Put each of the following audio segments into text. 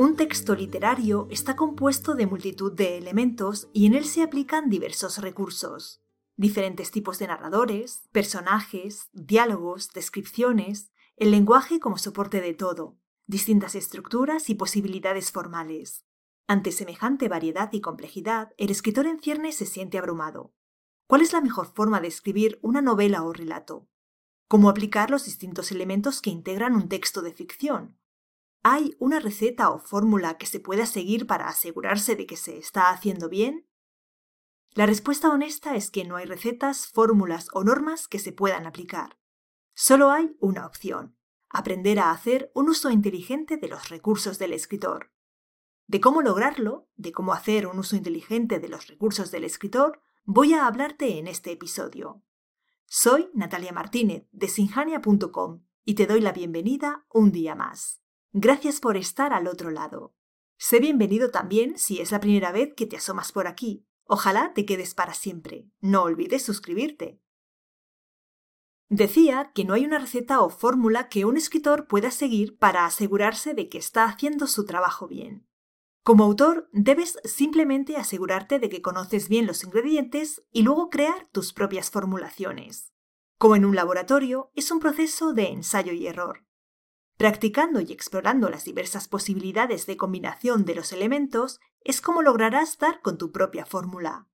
Un texto literario está compuesto de multitud de elementos y en él se aplican diversos recursos. Diferentes tipos de narradores, personajes, diálogos, descripciones, el lenguaje como soporte de todo, distintas estructuras y posibilidades formales. Ante semejante variedad y complejidad, el escritor en cierne se siente abrumado. ¿Cuál es la mejor forma de escribir una novela o relato? ¿Cómo aplicar los distintos elementos que integran un texto de ficción? ¿Hay una receta o fórmula que se pueda seguir para asegurarse de que se está haciendo bien? La respuesta honesta es que no hay recetas, fórmulas o normas que se puedan aplicar. Solo hay una opción, aprender a hacer un uso inteligente de los recursos del escritor. De cómo lograrlo, de cómo hacer un uso inteligente de los recursos del escritor, voy a hablarte en este episodio. Soy Natalia Martínez de sinjania.com y te doy la bienvenida un día más. Gracias por estar al otro lado. Sé bienvenido también si es la primera vez que te asomas por aquí. Ojalá te quedes para siempre. No olvides suscribirte. Decía que no hay una receta o fórmula que un escritor pueda seguir para asegurarse de que está haciendo su trabajo bien. Como autor, debes simplemente asegurarte de que conoces bien los ingredientes y luego crear tus propias formulaciones. Como en un laboratorio, es un proceso de ensayo y error. Practicando y explorando las diversas posibilidades de combinación de los elementos es como lograrás dar con tu propia fórmula.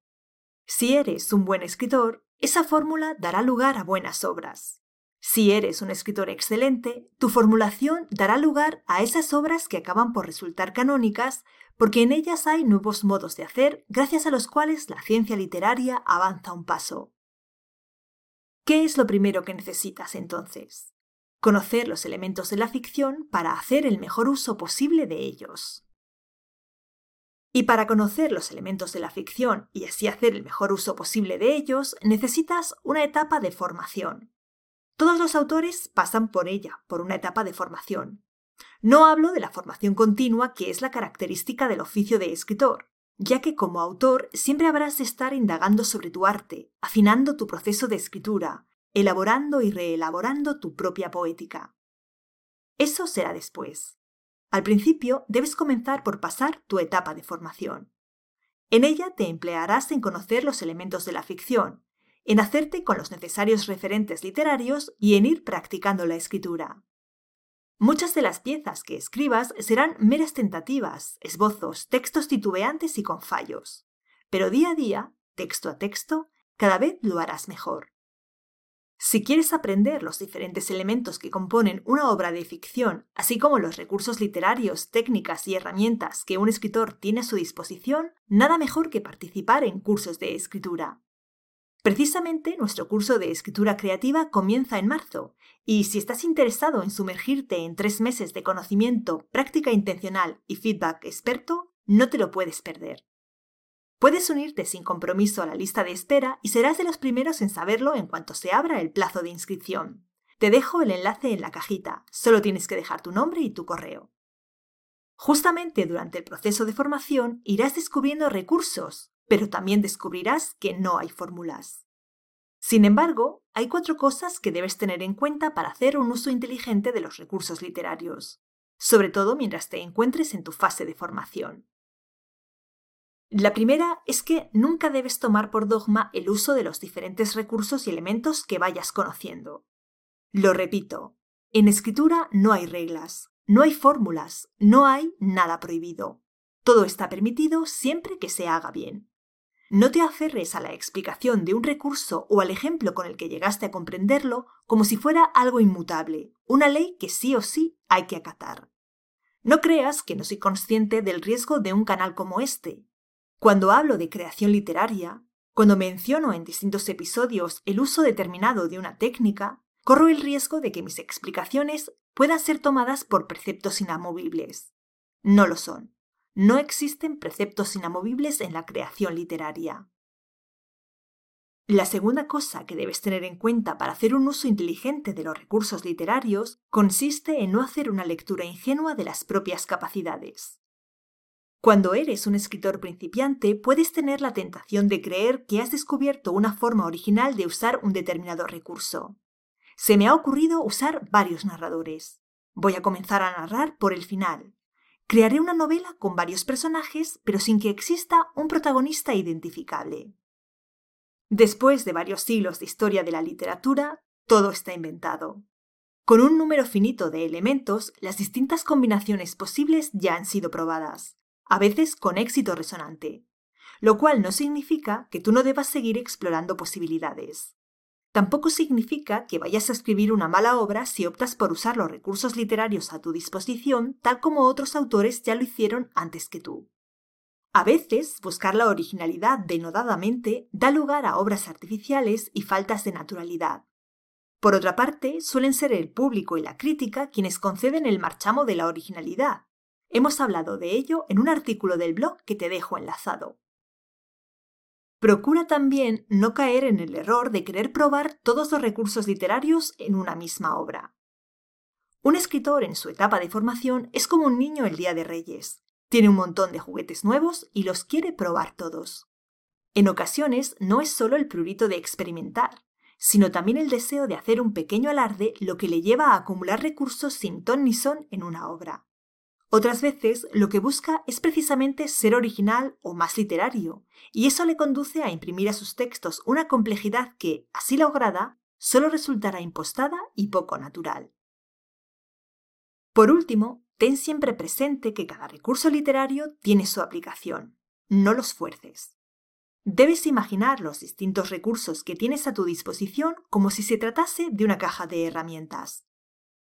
Si eres un buen escritor, esa fórmula dará lugar a buenas obras. Si eres un escritor excelente, tu formulación dará lugar a esas obras que acaban por resultar canónicas porque en ellas hay nuevos modos de hacer gracias a los cuales la ciencia literaria avanza un paso. ¿Qué es lo primero que necesitas entonces? Conocer los elementos de la ficción para hacer el mejor uso posible de ellos. Y para conocer los elementos de la ficción y así hacer el mejor uso posible de ellos, necesitas una etapa de formación. Todos los autores pasan por ella, por una etapa de formación. No hablo de la formación continua que es la característica del oficio de escritor, ya que como autor siempre habrás de estar indagando sobre tu arte, afinando tu proceso de escritura, elaborando y reelaborando tu propia poética. Eso será después. Al principio debes comenzar por pasar tu etapa de formación. En ella te emplearás en conocer los elementos de la ficción, en hacerte con los necesarios referentes literarios y en ir practicando la escritura. Muchas de las piezas que escribas serán meras tentativas, esbozos, textos titubeantes y con fallos. Pero día a día, texto a texto, cada vez lo harás mejor. Si quieres aprender los diferentes elementos que componen una obra de ficción, así como los recursos literarios, técnicas y herramientas que un escritor tiene a su disposición, nada mejor que participar en cursos de escritura. Precisamente nuestro curso de escritura creativa comienza en marzo, y si estás interesado en sumergirte en tres meses de conocimiento, práctica intencional y feedback experto, no te lo puedes perder. Puedes unirte sin compromiso a la lista de espera y serás de los primeros en saberlo en cuanto se abra el plazo de inscripción. Te dejo el enlace en la cajita, solo tienes que dejar tu nombre y tu correo. Justamente durante el proceso de formación irás descubriendo recursos, pero también descubrirás que no hay fórmulas. Sin embargo, hay cuatro cosas que debes tener en cuenta para hacer un uso inteligente de los recursos literarios, sobre todo mientras te encuentres en tu fase de formación. La primera es que nunca debes tomar por dogma el uso de los diferentes recursos y elementos que vayas conociendo. Lo repito, en escritura no hay reglas, no hay fórmulas, no hay nada prohibido. Todo está permitido siempre que se haga bien. No te aferres a la explicación de un recurso o al ejemplo con el que llegaste a comprenderlo como si fuera algo inmutable, una ley que sí o sí hay que acatar. No creas que no soy consciente del riesgo de un canal como este, cuando hablo de creación literaria, cuando menciono en distintos episodios el uso determinado de una técnica, corro el riesgo de que mis explicaciones puedan ser tomadas por preceptos inamovibles. No lo son. No existen preceptos inamovibles en la creación literaria. La segunda cosa que debes tener en cuenta para hacer un uso inteligente de los recursos literarios consiste en no hacer una lectura ingenua de las propias capacidades. Cuando eres un escritor principiante, puedes tener la tentación de creer que has descubierto una forma original de usar un determinado recurso. Se me ha ocurrido usar varios narradores. Voy a comenzar a narrar por el final. Crearé una novela con varios personajes, pero sin que exista un protagonista identificable. Después de varios siglos de historia de la literatura, todo está inventado. Con un número finito de elementos, las distintas combinaciones posibles ya han sido probadas, a veces con éxito resonante, lo cual no significa que tú no debas seguir explorando posibilidades. Tampoco significa que vayas a escribir una mala obra si optas por usar los recursos literarios a tu disposición tal como otros autores ya lo hicieron antes que tú. A veces, buscar la originalidad denodadamente da lugar a obras artificiales y faltas de naturalidad. Por otra parte, suelen ser el público y la crítica quienes conceden el marchamo de la originalidad. Hemos hablado de ello en un artículo del blog que te dejo enlazado. Procura también no caer en el error de querer probar todos los recursos literarios en una misma obra. Un escritor en su etapa de formación es como un niño el día de Reyes. Tiene un montón de juguetes nuevos y los quiere probar todos. En ocasiones no es solo el prurito de experimentar, sino también el deseo de hacer un pequeño alarde lo que le lleva a acumular recursos sin ton ni son en una obra. Otras veces lo que busca es precisamente ser original o más literario, y eso le conduce a imprimir a sus textos una complejidad que, así lograda, solo resultará impostada y poco natural. Por último, ten siempre presente que cada recurso literario tiene su aplicación. No los fuerces. Debes imaginar los distintos recursos que tienes a tu disposición como si se tratase de una caja de herramientas.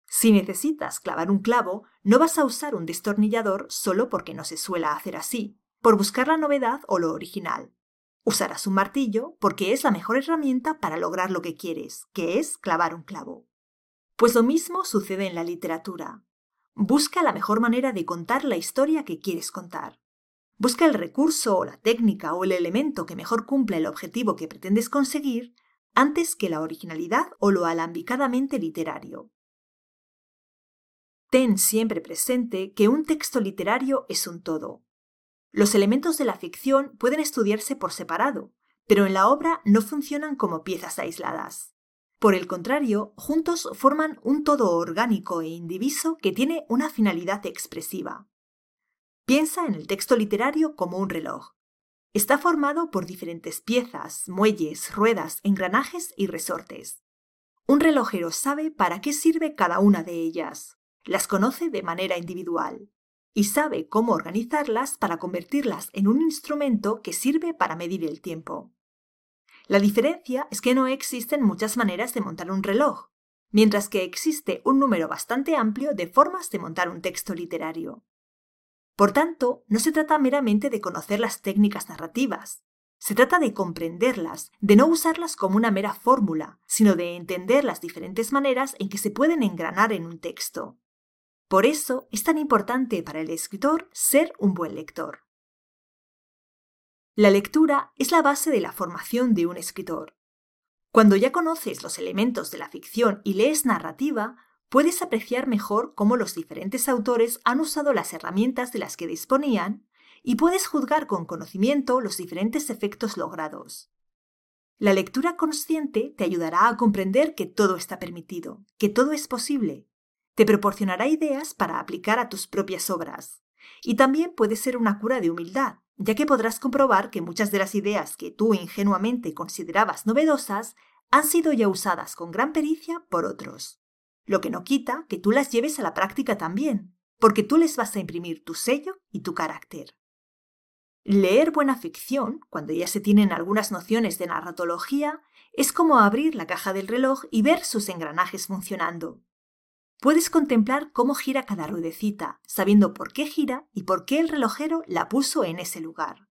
Si necesitas clavar un clavo, no vas a usar un destornillador solo porque no se suele hacer así, por buscar la novedad o lo original. Usarás un martillo porque es la mejor herramienta para lograr lo que quieres, que es clavar un clavo. Pues lo mismo sucede en la literatura. Busca la mejor manera de contar la historia que quieres contar. Busca el recurso o la técnica o el elemento que mejor cumpla el objetivo que pretendes conseguir antes que la originalidad o lo alambicadamente literario. Ten siempre presente que un texto literario es un todo. Los elementos de la ficción pueden estudiarse por separado, pero en la obra no funcionan como piezas aisladas. Por el contrario, juntos forman un todo orgánico e indiviso que tiene una finalidad expresiva. Piensa en el texto literario como un reloj. Está formado por diferentes piezas, muelles, ruedas, engranajes y resortes. Un relojero sabe para qué sirve cada una de ellas las conoce de manera individual y sabe cómo organizarlas para convertirlas en un instrumento que sirve para medir el tiempo. La diferencia es que no existen muchas maneras de montar un reloj, mientras que existe un número bastante amplio de formas de montar un texto literario. Por tanto, no se trata meramente de conocer las técnicas narrativas, se trata de comprenderlas, de no usarlas como una mera fórmula, sino de entender las diferentes maneras en que se pueden engranar en un texto. Por eso es tan importante para el escritor ser un buen lector. La lectura es la base de la formación de un escritor. Cuando ya conoces los elementos de la ficción y lees narrativa, puedes apreciar mejor cómo los diferentes autores han usado las herramientas de las que disponían y puedes juzgar con conocimiento los diferentes efectos logrados. La lectura consciente te ayudará a comprender que todo está permitido, que todo es posible, te proporcionará ideas para aplicar a tus propias obras. Y también puede ser una cura de humildad, ya que podrás comprobar que muchas de las ideas que tú ingenuamente considerabas novedosas han sido ya usadas con gran pericia por otros. Lo que no quita que tú las lleves a la práctica también, porque tú les vas a imprimir tu sello y tu carácter. Leer buena ficción, cuando ya se tienen algunas nociones de narratología, es como abrir la caja del reloj y ver sus engranajes funcionando. Puedes contemplar cómo gira cada ruedecita, sabiendo por qué gira y por qué el relojero la puso en ese lugar.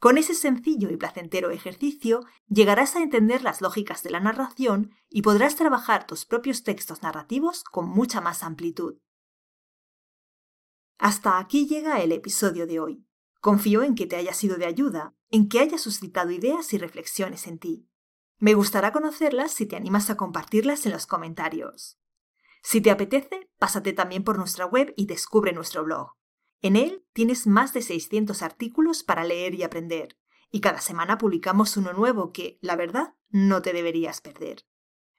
Con ese sencillo y placentero ejercicio llegarás a entender las lógicas de la narración y podrás trabajar tus propios textos narrativos con mucha más amplitud. Hasta aquí llega el episodio de hoy. Confío en que te haya sido de ayuda, en que haya suscitado ideas y reflexiones en ti. Me gustará conocerlas si te animas a compartirlas en los comentarios. Si te apetece, pásate también por nuestra web y descubre nuestro blog. En él tienes más de 600 artículos para leer y aprender, y cada semana publicamos uno nuevo que, la verdad, no te deberías perder.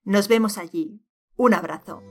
Nos vemos allí. Un abrazo.